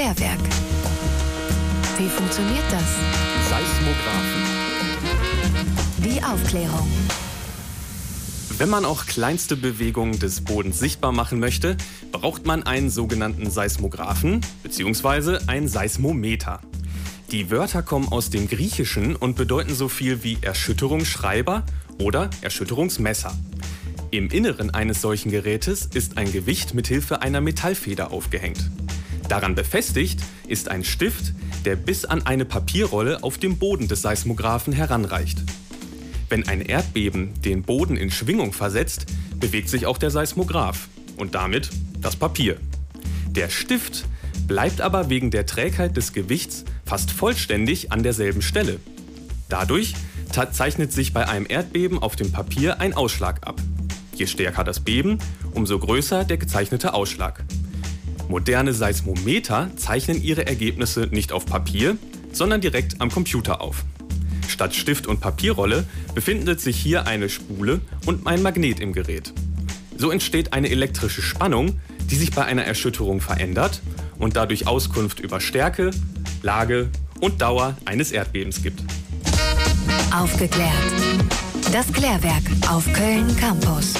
Klärwerk. Wie funktioniert das? Seismographen. Die Aufklärung. Wenn man auch kleinste Bewegungen des Bodens sichtbar machen möchte, braucht man einen sogenannten Seismographen bzw. ein Seismometer. Die Wörter kommen aus dem Griechischen und bedeuten so viel wie Erschütterungsschreiber oder Erschütterungsmesser. Im Inneren eines solchen Gerätes ist ein Gewicht mit Hilfe einer Metallfeder aufgehängt. Daran befestigt ist ein Stift, der bis an eine Papierrolle auf dem Boden des Seismographen heranreicht. Wenn ein Erdbeben den Boden in Schwingung versetzt, bewegt sich auch der Seismograph und damit das Papier. Der Stift bleibt aber wegen der Trägheit des Gewichts fast vollständig an derselben Stelle. Dadurch zeichnet sich bei einem Erdbeben auf dem Papier ein Ausschlag ab. Je stärker das Beben, umso größer der gezeichnete Ausschlag. Moderne Seismometer zeichnen ihre Ergebnisse nicht auf Papier, sondern direkt am Computer auf. Statt Stift und Papierrolle befindet sich hier eine Spule und ein Magnet im Gerät. So entsteht eine elektrische Spannung, die sich bei einer Erschütterung verändert und dadurch Auskunft über Stärke, Lage und Dauer eines Erdbebens gibt. Aufgeklärt. Das Klärwerk auf Köln Campus.